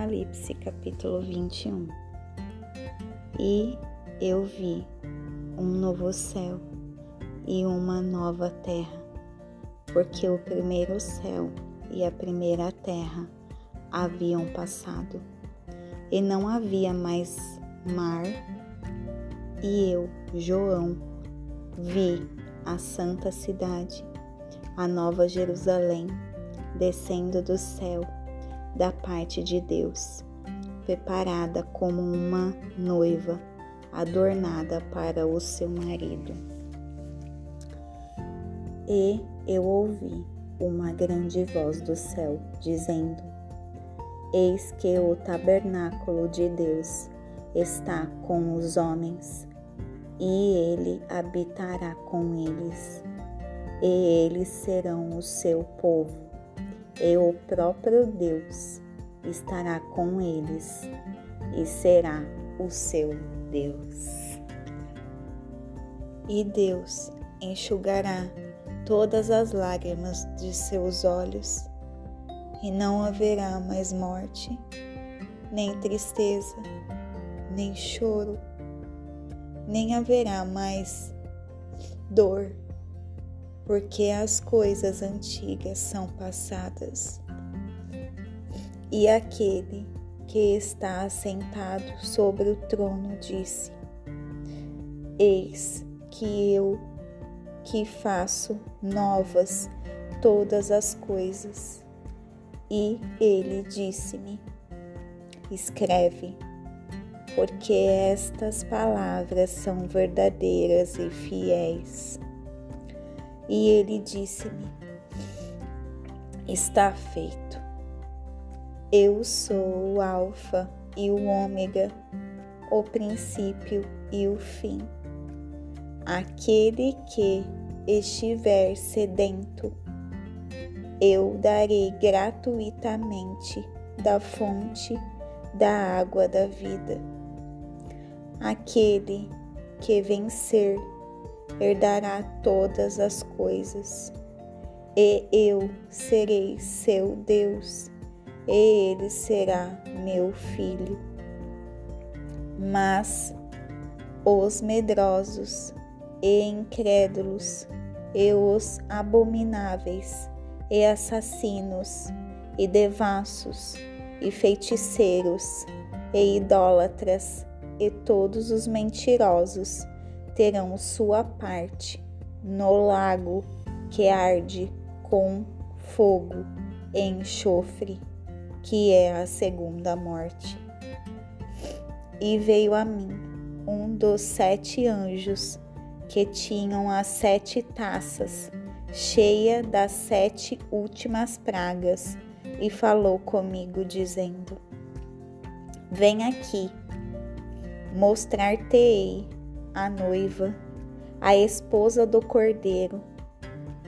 Apocalipse, capítulo 21. E eu vi um novo céu e uma nova terra, porque o primeiro céu e a primeira terra haviam passado, e não havia mais mar. E eu, João, vi a santa cidade, a nova Jerusalém, descendo do céu da parte de Deus, preparada como uma noiva adornada para o seu marido. E eu ouvi uma grande voz do céu dizendo: Eis que o tabernáculo de Deus está com os homens, e ele habitará com eles, e eles serão o seu povo e o próprio Deus estará com eles e será o seu Deus. E Deus enxugará todas as lágrimas de seus olhos, e não haverá mais morte, nem tristeza, nem choro, nem haverá mais dor porque as coisas antigas são passadas. E aquele que está assentado sobre o trono disse: Eis que eu que faço novas todas as coisas. E ele disse-me: Escreve, porque estas palavras são verdadeiras e fiéis. E ele disse-me: Está feito. Eu sou o Alfa e o Ômega, o princípio e o fim. Aquele que estiver sedento, eu darei gratuitamente da fonte da água da vida. Aquele que vencer herdará todas as coisas, e eu serei seu Deus, e ele será meu filho. Mas os medrosos e incrédulos, e os abomináveis, e assassinos, e devassos, e feiticeiros, e idólatras, e todos os mentirosos, terão sua parte no lago que arde com fogo e enxofre, que é a segunda morte. E veio a mim um dos sete anjos que tinham as sete taças, cheia das sete últimas pragas, e falou comigo, dizendo: Vem aqui, mostrar-te-ei a noiva, a esposa do cordeiro,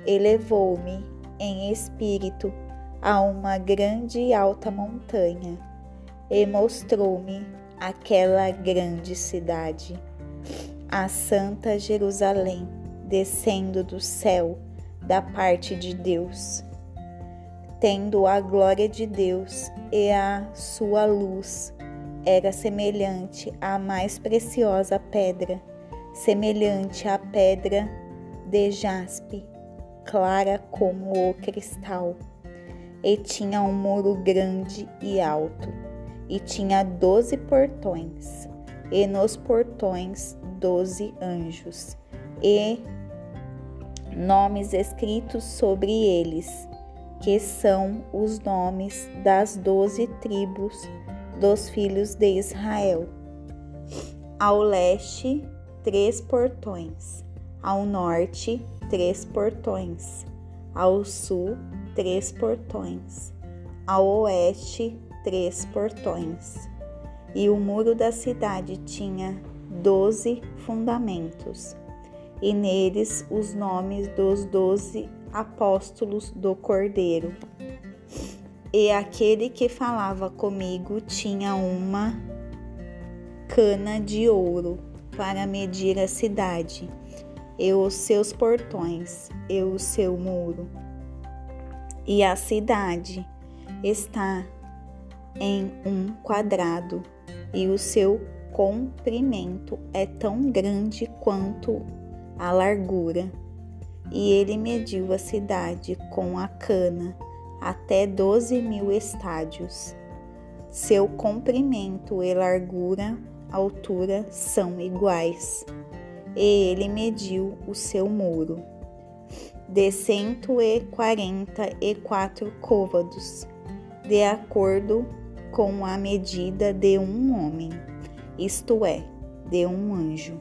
elevou-me em espírito a uma grande e alta montanha e mostrou-me aquela grande cidade, a Santa Jerusalém, descendo do céu da parte de Deus, tendo a glória de Deus e a sua luz era semelhante à mais preciosa pedra semelhante à pedra de jaspe, clara como o cristal, e tinha um muro grande e alto, e tinha doze portões, e nos portões doze anjos, e nomes escritos sobre eles, que são os nomes das doze tribos dos filhos de Israel. Ao leste três portões, ao norte, três portões, ao sul, três portões, ao oeste, três portões. E o muro da cidade tinha doze fundamentos, e neles os nomes dos doze apóstolos do Cordeiro. E aquele que falava comigo tinha uma cana de ouro para medir a cidade, e os seus portões, e o seu muro. E a cidade está em um quadrado, e o seu comprimento é tão grande quanto a largura. E ele mediu a cidade com a cana até doze mil estádios. Seu comprimento e largura, altura são iguais. E ele mediu o seu muro de cento e quarenta e quatro côvados, de acordo com a medida de um homem, isto é, de um anjo.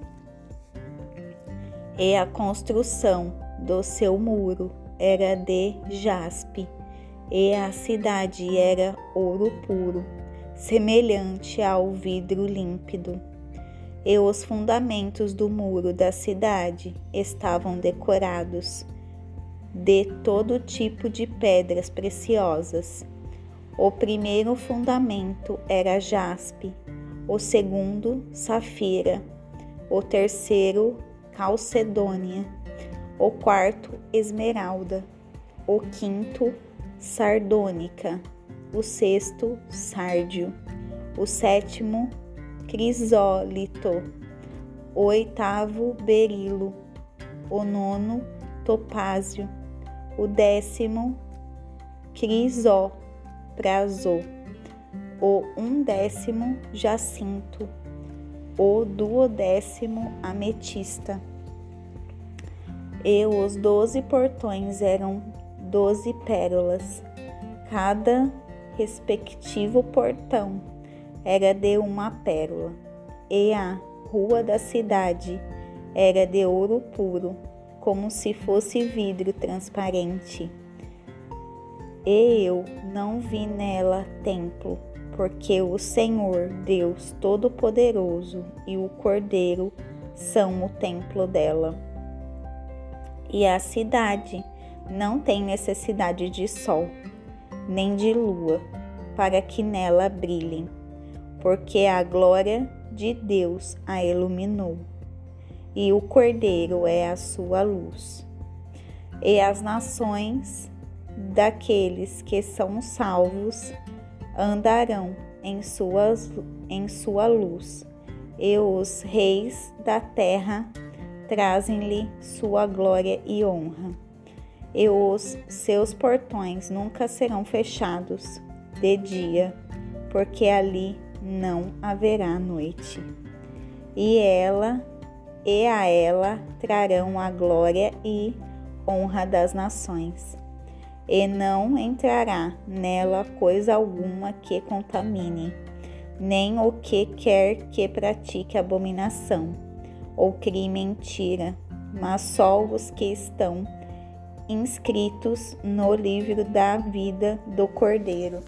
E a construção do seu muro era de jaspe, e a cidade era ouro puro, semelhante ao vidro límpido. E os fundamentos do muro da cidade estavam decorados de todo tipo de pedras preciosas. O primeiro fundamento era jaspe, o segundo, safira, o terceiro, calcedônia, o quarto, esmeralda, o quinto, sardônica, o sexto, sárdio, o sétimo, crisólito, o oitavo, berilo, o nono, topázio. O décimo crisoprazô, o undécimo jacinto, o duodécimo ametista. E os doze portões eram doze pérolas. Cada respectivo portão era de uma pérola, e a rua da cidade era de ouro puro como se fosse vidro transparente. E eu não vi nela templo, porque o Senhor, Deus Todo-Poderoso e o Cordeiro são o templo dela. E a cidade não tem necessidade de sol, nem de lua, para que nela brilhem, porque a glória de Deus a iluminou e o Cordeiro é a sua luz. E as nações daqueles que são salvos andarão em, suas, em sua luz, e os reis da terra trazem-lhe sua glória e honra. E os seus portões nunca serão fechados de dia, porque ali não haverá noite. E ela e a ela trarão a glória e honra das nações. E não entrará nela coisa alguma que contamine, nem o que quer que pratique abominação, ou crie mentira, mas só os que estão inscritos no livro da vida do Cordeiro.